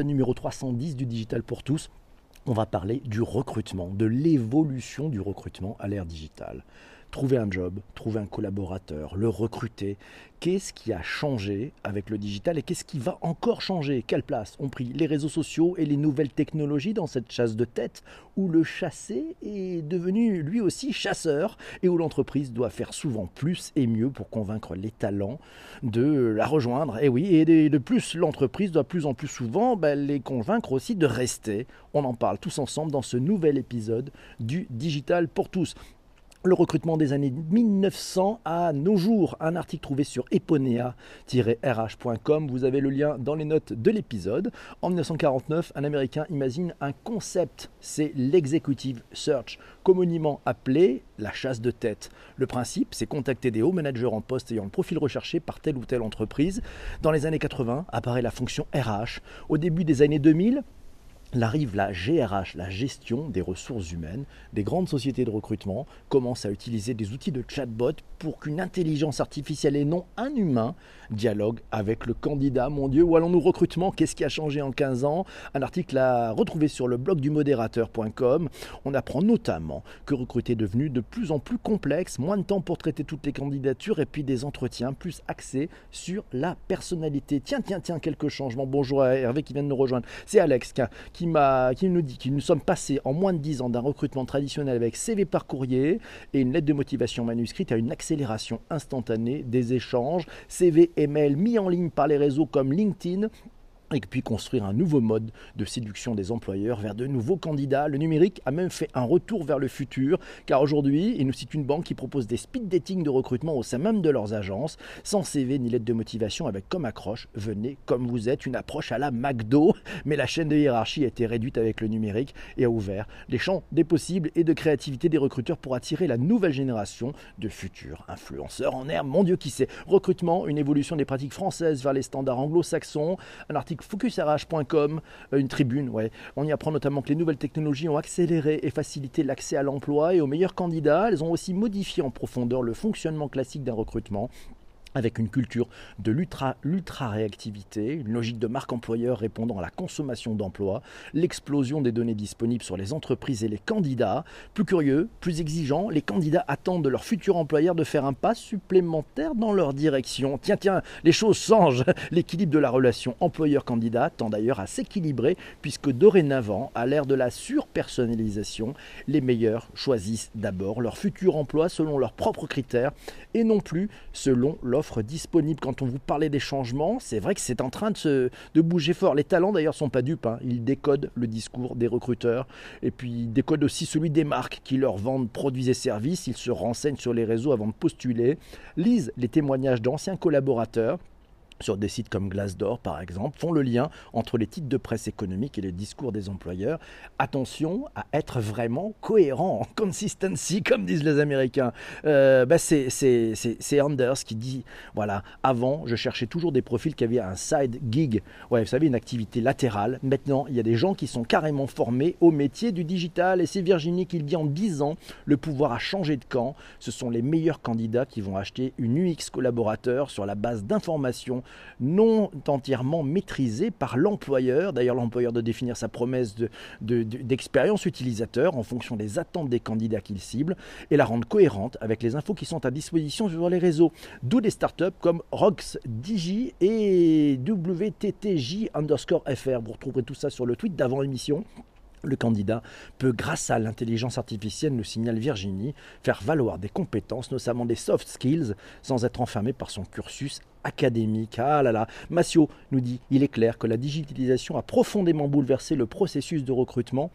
numéro 310 du Digital pour tous. On va parler du recrutement, de l'évolution du recrutement à l'ère digitale trouver un job, trouver un collaborateur, le recruter. Qu'est-ce qui a changé avec le digital et qu'est-ce qui va encore changer? Quelle place ont pris les réseaux sociaux et les nouvelles technologies dans cette chasse de tête où le chassé est devenu lui aussi chasseur et où l'entreprise doit faire souvent plus et mieux pour convaincre les talents de la rejoindre? Et oui, et de plus, l'entreprise doit plus en plus souvent ben, les convaincre aussi de rester. On en parle tous ensemble dans ce nouvel épisode du Digital pour tous le recrutement des années 1900 à nos jours. Un article trouvé sur eponea-rh.com. Vous avez le lien dans les notes de l'épisode. En 1949, un Américain imagine un concept, c'est l'executive search, communément appelé la chasse de tête. Le principe, c'est contacter des hauts managers en poste ayant le profil recherché par telle ou telle entreprise. Dans les années 80, apparaît la fonction RH. Au début des années 2000, arrive la GRH, la gestion des ressources humaines. Des grandes sociétés de recrutement commencent à utiliser des outils de chatbot pour qu'une intelligence artificielle et non un humain dialogue avec le candidat. Mon Dieu, où allons-nous recrutement? Qu'est-ce qui a changé en 15 ans? Un article à retrouver sur le blog du modérateur.com. On apprend notamment que recruter est devenu de plus en plus complexe, moins de temps pour traiter toutes les candidatures et puis des entretiens plus axés sur la personnalité. Tiens, tiens, tiens, quelques changements. Bonjour à Hervé qui vient de nous rejoindre. C'est Alex qui qui, nous dit que nous sommes passés en moins de 10 ans d'un recrutement traditionnel avec CV par courrier et une lettre de motivation manuscrite à une accélération instantanée des échanges, CV et mail mis en ligne par les réseaux comme LinkedIn et puis construire un nouveau mode de séduction des employeurs vers de nouveaux candidats. Le numérique a même fait un retour vers le futur, car aujourd'hui, il nous cite une banque qui propose des speed dating de recrutement au sein même de leurs agences, sans CV ni lettre de motivation, avec comme accroche venez comme vous êtes, une approche à la McDo. Mais la chaîne de hiérarchie a été réduite avec le numérique et a ouvert les champs des possibles et de créativité des recruteurs pour attirer la nouvelle génération de futurs influenceurs en herbe. Mon Dieu, qui sait? Recrutement, une évolution des pratiques françaises vers les standards anglo-saxons, un article focusrh.com, euh, une tribune. On y apprend notamment que les nouvelles technologies ont accéléré et facilité l'accès à l'emploi et aux meilleurs candidats. Elles ont aussi modifié en profondeur le fonctionnement classique d'un recrutement avec une culture de l'ultra-réactivité, une logique de marque employeur répondant à la consommation d'emplois, l'explosion des données disponibles sur les entreprises et les candidats. Plus curieux, plus exigeants, les candidats attendent de leur futur employeur de faire un pas supplémentaire dans leur direction. Tiens, tiens, les choses changent. L'équilibre de la relation employeur-candidat tend d'ailleurs à s'équilibrer puisque dorénavant, à l'ère de la surpersonnalisation, les meilleurs choisissent d'abord leur futur emploi selon leurs propres critères et non plus selon leur disponible. Quand on vous parlait des changements, c'est vrai que c'est en train de, se, de bouger fort. Les talents d'ailleurs sont pas dupes, hein. ils décodent le discours des recruteurs et puis décodent aussi celui des marques qui leur vendent produits et services. Ils se renseignent sur les réseaux avant de postuler, lisent les témoignages d'anciens collaborateurs sur des sites comme Glassdoor par exemple, font le lien entre les titres de presse économique et les discours des employeurs. Attention à être vraiment cohérent, consistency comme disent les Américains. Euh, bah, c'est Anders qui dit, voilà, avant je cherchais toujours des profils qui avaient un side gig, ouais, vous savez, une activité latérale. Maintenant, il y a des gens qui sont carrément formés au métier du digital et c'est Virginie qui le dit en 10 ans, le pouvoir a changé de camp. Ce sont les meilleurs candidats qui vont acheter une UX collaborateur sur la base d'informations non entièrement maîtrisée par l'employeur. D'ailleurs, l'employeur doit définir sa promesse d'expérience utilisateur en fonction des attentes des candidats qu'il cible et la rendre cohérente avec les infos qui sont à disposition sur les réseaux. D'où des startups comme RoxDigi et WTTJ underscore FR. Vous retrouverez tout ça sur le tweet d'avant l'émission. Le candidat peut, grâce à l'intelligence artificielle, nous signale Virginie, faire valoir des compétences, notamment des soft skills, sans être enfermé par son cursus académique. Ah là là, Massio nous dit, il est clair que la digitalisation a profondément bouleversé le processus de recrutement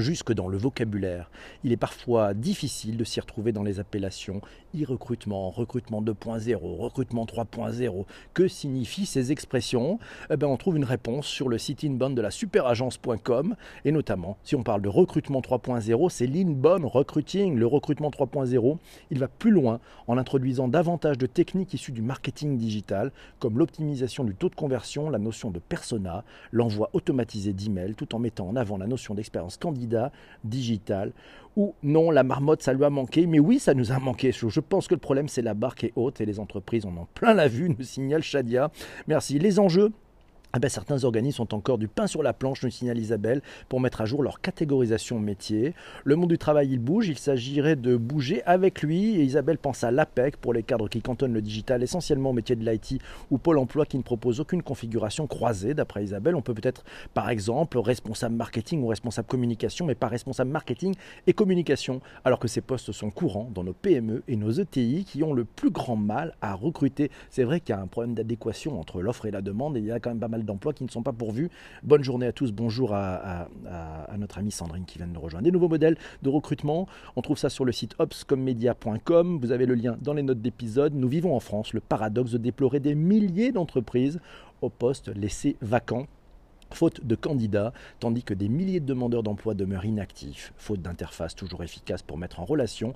jusque dans le vocabulaire. Il est parfois difficile de s'y retrouver dans les appellations e-recrutement, recrutement 2.0, recrutement 3.0. Que signifient ces expressions? Eh bien, On trouve une réponse sur le site inbound de la superagence.com et notamment, si on parle de recrutement 3.0, c'est l'inbound recruiting. Le recrutement 3.0, il va plus loin en introduisant davantage de techniques issues du marketing digital, comme l'optimisation du taux de conversion, la notion de persona, l'envoi automatisé d'emails, tout en mettant en avant la notion d'expérience candidat digital ou non, la marmotte, ça lui a manqué. Mais oui, ça nous a manqué. Je pense que le problème, c'est la barque est haute et les entreprises en ont plein la vue, nous signale Shadia. Merci. Les enjeux eh ben, certains organismes ont encore du pain sur la planche, nous signale Isabelle, pour mettre à jour leur catégorisation métier. Le monde du travail, il bouge, il s'agirait de bouger avec lui. Isabelle pense à l'APEC pour les cadres qui cantonnent le digital essentiellement au métier de l'IT ou Pôle emploi qui ne propose aucune configuration croisée. D'après Isabelle, on peut peut-être par exemple responsable marketing ou responsable communication, mais pas responsable marketing et communication, alors que ces postes sont courants dans nos PME et nos ETI qui ont le plus grand mal à recruter. C'est vrai qu'il y a un problème d'adéquation entre l'offre et la demande il y a quand même pas mal d'emplois qui ne sont pas pourvus. Bonne journée à tous, bonjour à, notre amie Sandrine qui vient de nous rejoindre. Des nouveaux modèles de recrutement, on trouve ça sur le site opscommedia.com, vous avez le lien dans les notes d'épisode. Nous vivons en France le paradoxe de déplorer des milliers d'entreprises au poste laissés vacants faute de candidats, tandis que des milliers de demandeurs d'emploi demeurent inactifs, faute d'interfaces toujours efficaces pour mettre en relation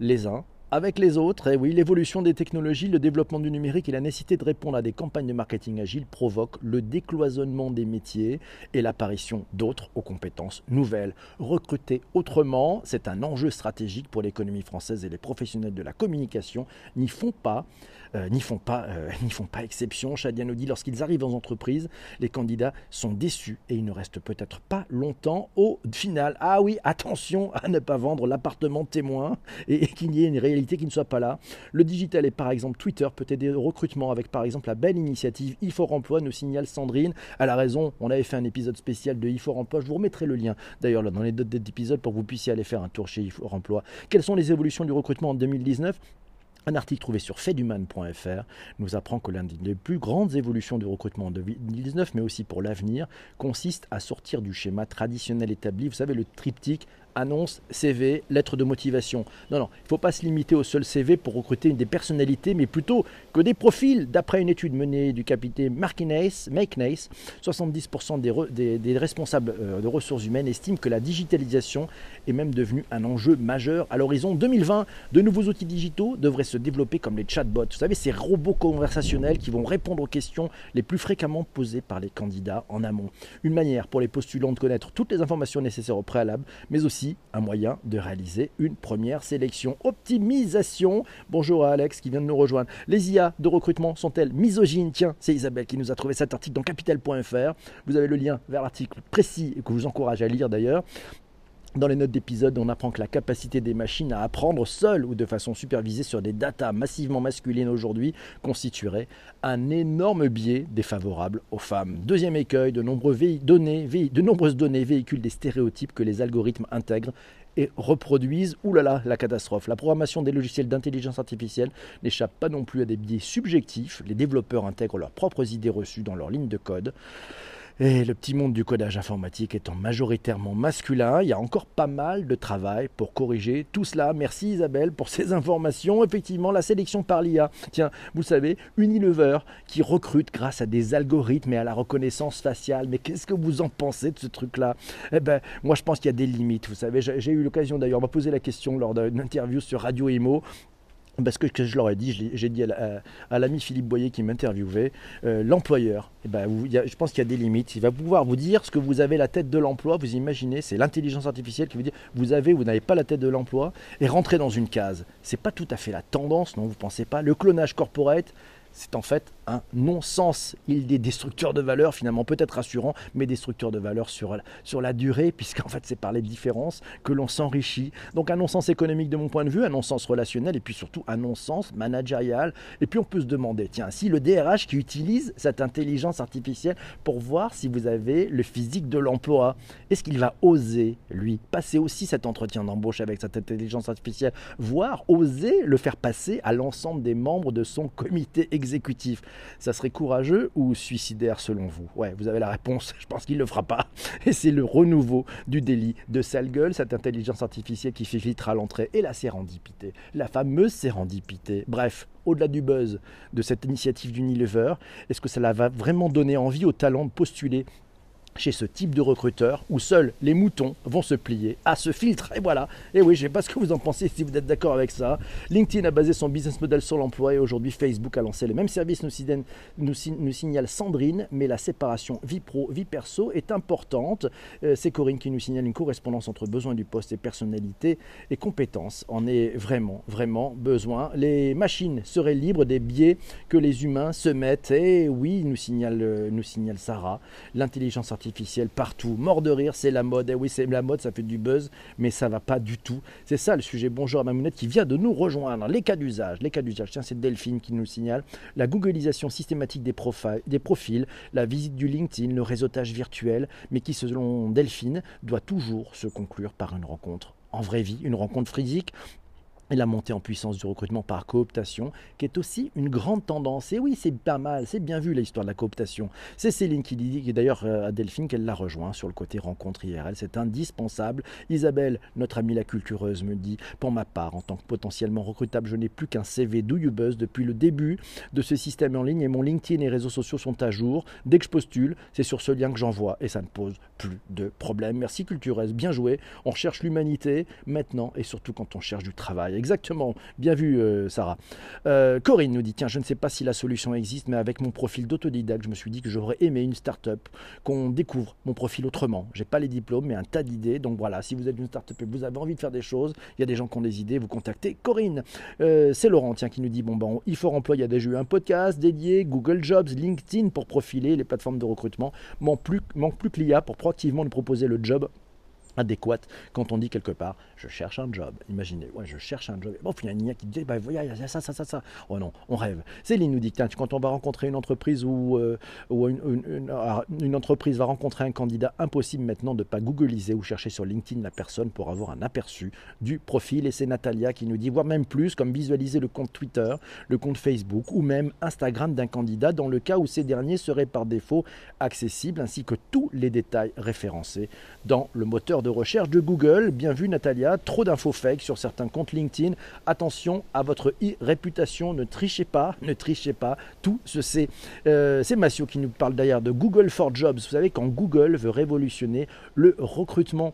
les uns avec les autres. Et oui, l'évolution des technologies, le développement du numérique et la nécessité de répondre à des campagnes de marketing agile provoquent le décloisonnement des métiers et l'apparition d'autres aux compétences nouvelles. Recruter autrement, c'est un enjeu stratégique pour l'économie française et les professionnels de la communication n'y font pas. Euh, n'y font, pas, euh, font pas exception. Chadia nous dit lorsqu'ils arrivent en entreprise, les candidats sont déçus et ils ne restent peut-être pas longtemps au final. Ah oui, attention à ne pas vendre l'appartement témoin et, qu'il y ait une réalité qui ne soit pas là. Le digital et par exemple Twitter peut aider au recrutement avec par exemple la belle initiative e Emploi, nous signale Sandrine. À la raison, on avait fait un épisode spécial de e Emploi. Je vous remettrai le lien d'ailleurs dans les notes d'épisode pour que vous puissiez aller faire un tour chez e Emploi. Quelles sont les évolutions du recrutement en 2019 un article trouvé sur faitduman.fr nous apprend que l'une des plus grandes évolutions du recrutement en 2019, mais aussi pour l'avenir, consiste à sortir du schéma traditionnel établi. Vous savez, le triptyque annonce, CV, lettre de motivation. Non, non, il ne faut pas se limiter au seul CV pour recruter des personnalités, mais plutôt que des profils. D'après une étude menée du capitaine Markinais, 70% des, des, responsables euh, de ressources humaines estiment que la digitalisation est même devenue un enjeu majeur. À l'horizon 2020, de nouveaux outils digitaux devraient se développer comme les chatbots. Vous savez, ces robots conversationnels qui vont répondre aux questions les plus fréquemment posées par les candidats en amont. Une manière pour les postulants de connaître toutes les informations nécessaires au préalable, mais aussi un moyen de réaliser une première sélection. Optimisation. Bonjour à Alex qui vient de nous rejoindre. Les IA de recrutement sont-elles misogynes? Tiens, c'est Isabelle qui nous a trouvé cet article dans capital.fr. Vous avez le lien vers l'article précis et que je vous encourage à lire d'ailleurs. Dans les notes d'épisode, on apprend que la capacité des machines à apprendre seules ou de façon supervisée sur des datas massivement masculines aujourd'hui constituerait un énorme biais défavorable aux femmes. Deuxième écueil, de, de nombreuses données véhiculent des stéréotypes que les algorithmes intègrent et reproduisent. Là, la catastrophe. La programmation des logiciels d'intelligence artificielle n'échappe pas non plus à des biais subjectifs. Les développeurs intègrent leurs propres idées reçues dans leur ligne de code. Et le petit monde du codage informatique étant majoritairement masculin, il y a encore pas mal de travail pour corriger tout cela. Merci Isabelle pour ces informations. Effectivement, la sélection par l'IA. Tiens, vous savez, Unilever qui recrute grâce à des algorithmes et à la reconnaissance faciale. Mais qu'est-ce que vous en pensez de ce truc-là? Eh ben, moi je pense qu'il y a des limites. Vous savez, j'ai eu l'occasion d'ailleurs, on m'a posé la question lors d'une interview sur Radio Imo parce que, je leur ai dit, j'ai dit à, l'ami Philippe Boyer qui m'interviewait, euh, l'employeur, eh ben, je pense qu'il y a des limites. Il va pouvoir vous dire ce que vous avez la tête de l'emploi. Vous imaginez, c'est l'intelligence artificielle qui vous dit vous avez ou vous n'avez pas la tête de l'emploi et rentrer dans une case. C'est pas tout à fait la tendance, non Vous pensez pas Le clonage corporate, c'est en fait un non-sens. Il est destructeur de valeur, finalement peut-être rassurant, mais destructeur de valeur sur, sur la durée, puisqu'en fait c'est par les différences que l'on s'enrichit. Donc un non-sens économique de mon point de vue, un non-sens relationnel, et puis surtout un non-sens managérial. Et puis on peut se demander, tiens, si le DRH qui utilise cette intelligence artificielle pour voir si vous avez le physique de l'emploi, est-ce qu'il va oser, lui, passer aussi cet entretien d'embauche avec cette intelligence artificielle, voire oser le faire passer à l'ensemble des membres de son comité exécutif ça serait courageux ou suicidaire selon vous? Ouais, vous avez la réponse. Je pense qu'il ne le fera pas. Et c'est le renouveau du délit de sale gueule, cette intelligence artificielle qui fait filtre à l'entrée et la sérendipité, la fameuse sérendipité. Bref, au-delà du buzz de cette initiative d'Unilever, est-ce que cela va vraiment donner envie aux talents de postuler chez ce type de recruteur où seuls les moutons vont se plier à ce filtre. Et voilà. Et oui, je ne sais pas ce que vous en pensez si vous êtes d'accord avec ça. LinkedIn a basé son business model sur l'emploi et aujourd'hui Facebook a lancé le même service, nous, signale Sandrine, mais la séparation vie pro, vie perso est importante. Euh, c'est Corinne qui nous signale une correspondance entre besoin du poste et personnalité et compétences. En est vraiment, vraiment besoin. Les machines seraient libres des biais que les humains se mettent. Et oui, nous signale, euh, nous signale Sarah. L'intelligence artificielle artificielle partout. Mort de rire, c'est la mode. Eh oui, c'est la mode, ça fait du buzz, mais ça va pas du tout. C'est ça le sujet. Bonjour à Mamounette qui vient de nous rejoindre. Les cas d'usage, les cas d'usage. Tiens, c'est Delphine qui nous signale la googlisation systématique des, des profils, la visite du LinkedIn, le réseautage virtuel, mais qui, selon Delphine, doit toujours se conclure par une rencontre en vraie vie, une rencontre physique et la montée en puissance du recrutement par cooptation, qui est aussi une grande tendance. Et oui, c'est pas mal, c'est bien vu l'histoire de la cooptation. C'est Céline qui dit, et d'ailleurs euh, à Delphine qu'elle l'a rejoint sur le côté rencontre IRL. C'est indispensable. Isabelle, notre amie la cultureuse, me dit, pour ma part, en tant que potentiellement recrutable, je n'ai plus qu'un CV buzz depuis le début de ce système en ligne et mon LinkedIn et réseaux sociaux sont à jour. Dès que je postule, c'est sur ce lien que j'envoie et ça ne pose plus de problème. Merci cultureuse, bien joué. On cherche l'humanité maintenant et surtout quand on cherche du travail exactement. Bien vu, euh, Sarah. Euh, Corinne nous dit Tiens, je ne sais pas si la solution existe, mais avec mon profil d'autodidacte, je me suis dit que j'aurais aimé une start-up, qu'on découvre mon profil autrement. J'ai pas les diplômes, mais un tas d'idées. Donc voilà, si vous êtes une start-up et vous avez envie de faire des choses, il y a des gens qui ont des idées, vous contactez Corinne. Euh, c'est Laurent, tiens, qui nous dit Bon, ben, faut emploi, il y a déjà eu un podcast dédié, Google Jobs, LinkedIn pour profiler les plateformes de recrutement. Manque plus, manque plus que l'IA pour proactivement nous proposer le job adéquate quand on dit quelque part je cherche un job. Imaginez, ouais, je cherche un job. Bon, il y a une IA qui dit bah, il y a ça, ça, ça, ça. Oh non, on rêve. Céline nous dit quand on va rencontrer une entreprise ou, euh, une, entreprise va rencontrer un candidat, impossible maintenant de ne pas googliser ou chercher sur LinkedIn la personne pour avoir un aperçu du profil. Et c'est Natalia qui nous dit, voire même plus, comme visualiser le compte Twitter, le compte Facebook ou même Instagram d'un candidat dans le cas où ces derniers seraient par défaut accessibles, ainsi que tous les détails référencés dans le moteur de recherche de Google. Bien vu Natalia, trop d'infos fake sur certains comptes LinkedIn. Attention à votre réputation, ne trichez pas, ne trichez pas. Tout ce c'est. Euh, c'est Massio qui nous parle d'ailleurs de Google for Jobs. Vous savez quand Google veut révolutionner le recrutement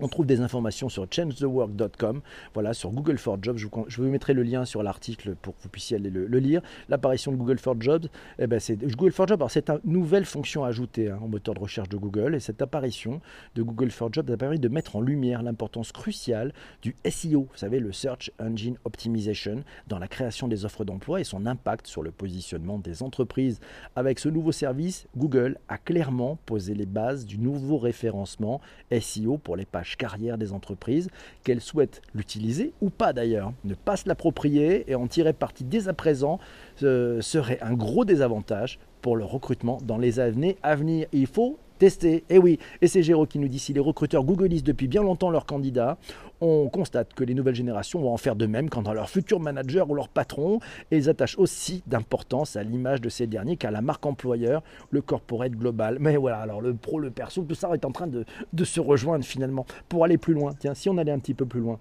on trouve des informations sur changethework.com, voilà, sur Google for Jobs. Je vous, mettrai le lien sur l'article pour que vous puissiez aller le, lire. L'apparition de Google for Jobs, eh ben c'est Google for Jobs. c'est une nouvelle fonction ajoutée hein, au moteur de recherche de Google. Et cette apparition de Google for Jobs a permis de mettre en lumière l'importance cruciale du SEO, vous savez, le Search Engine Optimization, dans la création des offres d'emploi et son impact sur le positionnement des entreprises. Avec ce nouveau service, Google a clairement posé les bases du nouveau référencement SEO pour les pages carrière des entreprises, qu'elles souhaitent l'utiliser ou pas d'ailleurs. Ne pas se l'approprier et en tirer parti dès à présent euh, serait un gros désavantage pour le recrutement dans les années à venir. Il faut tester. Et oui, et c'est Géraud qui nous dit si les recruteurs googlisent depuis bien longtemps leurs candidats, on constate que les nouvelles générations vont en faire de même quand dans leur futur manager ou leur patron, et ils attachent aussi d'importance à l'image de ces derniers qu'à la marque employeur, le corporate global. Mais voilà, alors le pro, le perso, tout ça est en train de se rejoindre finalement pour aller plus loin. Tiens, si on allait un petit peu plus loin,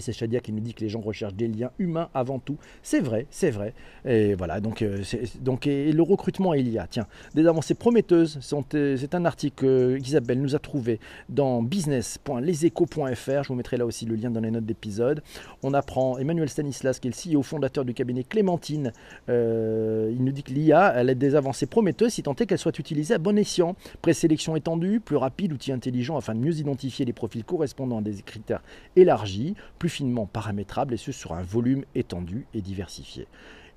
c'est Shadia qui nous dit que les gens recherchent des liens humains avant tout. C'est vrai, c'est vrai. Et voilà, donc, euh, donc et le recrutement, il y a. Tiens, des avancées prometteuses. Euh, c'est un article qu'Isabelle nous a trouvé dans business.leséchos.fr. Je vous mettrai là aussi le lien dans les notes d'épisode. On apprend Emmanuel Stanislas, qui est le CEO fondateur du cabinet Clémentine. Euh, il nous dit que l'IA, a des avancées prometteuses si tant est qu'elle soit utilisée à bon escient. Présélection étendue, plus rapide, outil intelligent afin de mieux identifier les profils correspondant à des critères élargis plus finement paramétrable et ce sur un volume étendu et diversifié.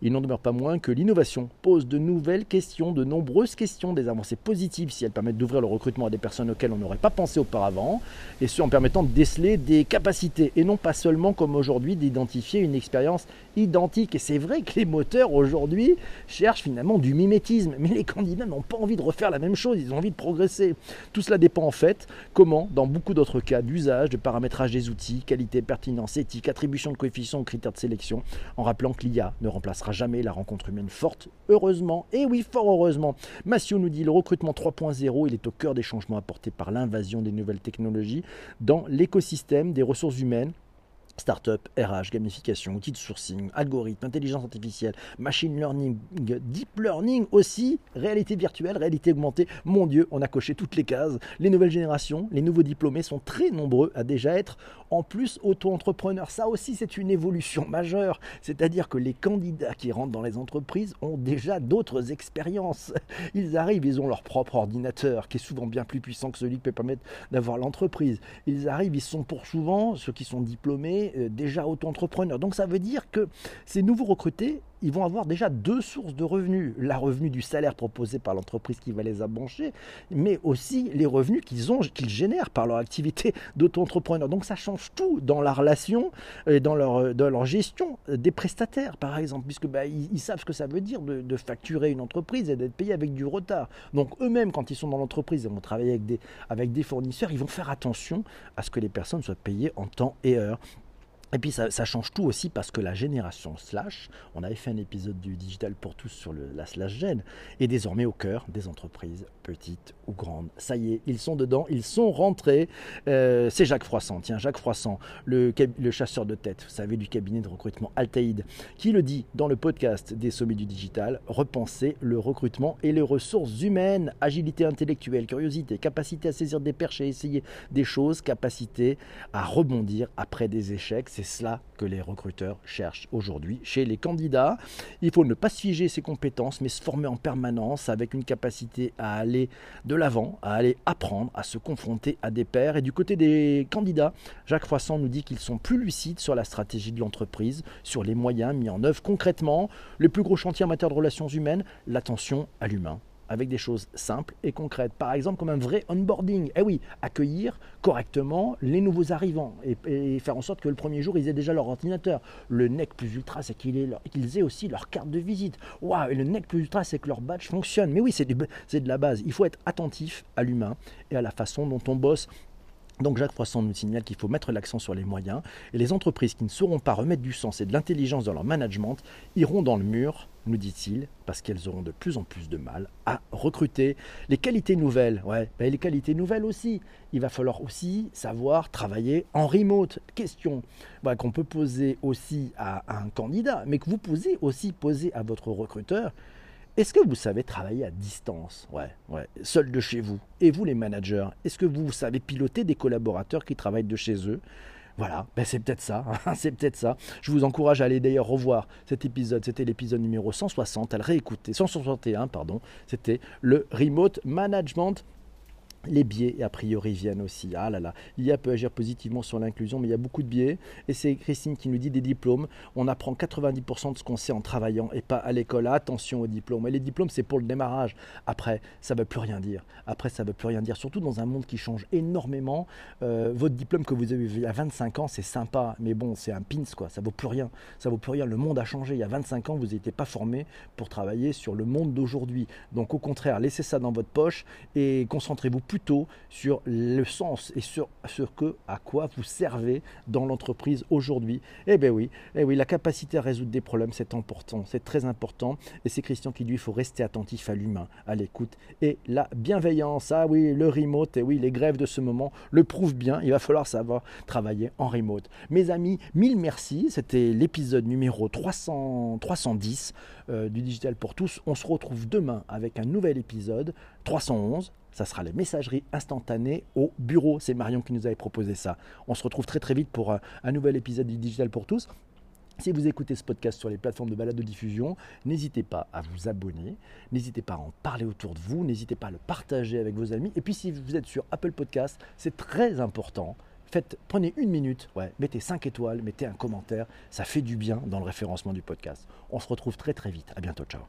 Il n'en demeure pas moins que l'innovation pose de nouvelles questions, de nombreuses questions, des avancées positives si elles permettent d'ouvrir le recrutement à des personnes auxquelles on n'aurait pas pensé auparavant, et ce en permettant de déceler des capacités, et non pas seulement comme aujourd'hui d'identifier une expérience identique. Et c'est vrai que les moteurs aujourd'hui cherchent finalement du mimétisme, mais les candidats n'ont pas envie de refaire la même chose, ils ont envie de progresser. Tout cela dépend en fait comment, dans beaucoup d'autres cas d'usage, de paramétrage des outils, qualité, pertinence, éthique, attribution de coefficients critères de sélection, en rappelant que l'IA ne remplacera jamais la rencontre humaine forte, heureusement, et oui, fort heureusement. Massio nous dit le recrutement 3.0, il est au cœur des changements apportés par l'invasion des nouvelles technologies dans l'écosystème des ressources humaines Startup, RH, gamification, outils de sourcing, algorithmes, intelligence artificielle, machine learning, deep learning aussi, réalité virtuelle, réalité augmentée. Mon Dieu, on a coché toutes les cases. Les nouvelles générations, les nouveaux diplômés sont très nombreux à déjà être en plus auto-entrepreneurs. Ça aussi, c'est une évolution majeure. C'est-à-dire que les candidats qui rentrent dans les entreprises ont déjà d'autres expériences. Ils arrivent, ils ont leur propre ordinateur qui est souvent bien plus puissant que celui qui peut permettre d'avoir l'entreprise. Ils arrivent, ils sont pour souvent, ceux qui sont diplômés, euh, déjà auto-entrepreneurs. Donc ça veut dire que ces nouveaux recrutés, ils vont avoir déjà deux sources de revenus. La revenu du salaire proposé par l'entreprise qui va les embaucher, mais aussi les revenus qu'ils ont, qu'ils génèrent par leur activité d'auto-entrepreneur. Donc ça change tout dans la relation et dans leur, dans leur gestion des prestataires, par exemple, puisque bah, ils, savent ce que ça veut dire de, de facturer une entreprise et d'être payé avec du retard. Donc eux-mêmes, quand ils sont dans l'entreprise et vont travailler avec des, avec des fournisseurs, ils vont faire attention à ce que les personnes soient payées en temps et heure. Et puis ça, change tout aussi parce que la génération slash, on avait fait un épisode du digital pour tous sur le, la slash gen, est désormais au cœur des entreprises, petites ou grandes. Ça y est, ils sont dedans, ils sont rentrés. Euh, c'est Jacques Froissant, tiens, Jacques Froissant, le, le, chasseur de tête, vous savez, du cabinet de recrutement Altaïd, qui le dit dans le podcast des sommets du digital, repenser le recrutement et les ressources humaines, agilité intellectuelle, curiosité, capacité à saisir des perches et essayer des choses, capacité à rebondir après des échecs c'est cela que les recruteurs cherchent aujourd'hui chez les candidats. Il faut ne pas se figer ses compétences, mais se former en permanence avec une capacité à aller de l'avant, à aller apprendre, à se confronter à des pairs. Et du côté des candidats, Jacques Froissant nous dit qu'ils sont plus lucides sur la stratégie de l'entreprise, sur les moyens mis en œuvre concrètement. Le plus gros chantier en matière de relations humaines, l'attention à l'humain avec des choses simples et concrètes. Par exemple, comme un vrai onboarding. Eh oui, accueillir correctement les nouveaux arrivants et, faire en sorte que le premier jour, ils aient déjà leur ordinateur. Le NEC plus ultra, c'est qu'ils aient, aussi leur carte de visite. Waouh, et le NEC plus ultra, c'est que leur badge fonctionne. Mais oui, c'est de la base. Il faut être attentif à l'humain et à la façon dont on bosse donc Jacques Froissant nous signale qu'il faut mettre l'accent sur les moyens et les entreprises qui ne sauront pas remettre du sens et de l'intelligence dans leur management iront dans le mur, nous dit-il, parce qu'elles auront de plus en plus de mal à recruter. Les qualités nouvelles, ouais, ben, les qualités nouvelles aussi. Il va falloir aussi savoir travailler en remote. Question qu'on peut poser aussi à un candidat, mais que vous posez aussi poser à votre recruteur. Est-ce que vous savez travailler à distance? Ouais, ouais, seul de chez vous. Et vous, les managers, est-ce que vous savez piloter des collaborateurs qui travaillent de chez eux? Voilà, ben c'est peut-être ça, hein, c'est peut-être ça. Je vous encourage à aller d'ailleurs revoir cet épisode, c'était l'épisode numéro 160, à le réécouter, 161 pardon, c'était le remote management les biais, a priori, viennent aussi. Ah là là, l'IA peut agir positivement sur l'inclusion, mais il y a beaucoup de biais. Et c'est Christine qui nous dit des diplômes. On apprend 90% de ce qu'on sait en travaillant et pas à l'école. Attention aux diplômes. Et les diplômes, c'est pour le démarrage. Après, ça ne veut plus rien dire. Après, ça ne veut plus rien dire. Surtout dans un monde qui change énormément. Euh, votre diplôme que vous avez eu à 25 ans, c'est sympa. Mais bon, c'est un pins, quoi. Ça vaut plus rien. Ça vaut plus rien. Le monde a changé. Il y a 25 ans, vous n'étiez pas formé pour travailler sur le monde d'aujourd'hui. Donc, au contraire, laissez ça dans votre poche et concentrez-vous plutôt sur le sens et sur ce que, à quoi vous servez dans l'entreprise aujourd'hui. Eh bien oui, eh oui, la capacité à résoudre des problèmes, c'est important, c'est très important. Et c'est Christian qui dit, il faut rester attentif à l'humain, à l'écoute et la bienveillance. Ah oui, le remote, et oui, les grèves de ce moment le prouvent bien. Il va falloir savoir travailler en remote. Mes amis, mille merci. C'était l'épisode numéro 300, 310 euh, du Digital pour tous. On se retrouve demain avec un nouvel épisode, 311 ça sera les messageries instantanées au bureau. C'est Marion qui nous avait proposé ça. On se retrouve très très vite pour euh, un nouvel épisode du Digital pour tous. Si vous écoutez ce podcast sur les plateformes de balade de diffusion, n'hésitez pas à vous abonner, n'hésitez pas à en parler autour de vous, n'hésitez pas à le partager avec vos amis. Et puis si vous êtes sur Apple Podcast, c'est très important. Faites, prenez une minute, mettez 5 étoiles, mettez un commentaire, ça fait du bien dans le référencement du podcast. On se retrouve très très vite. À bientôt, ciao.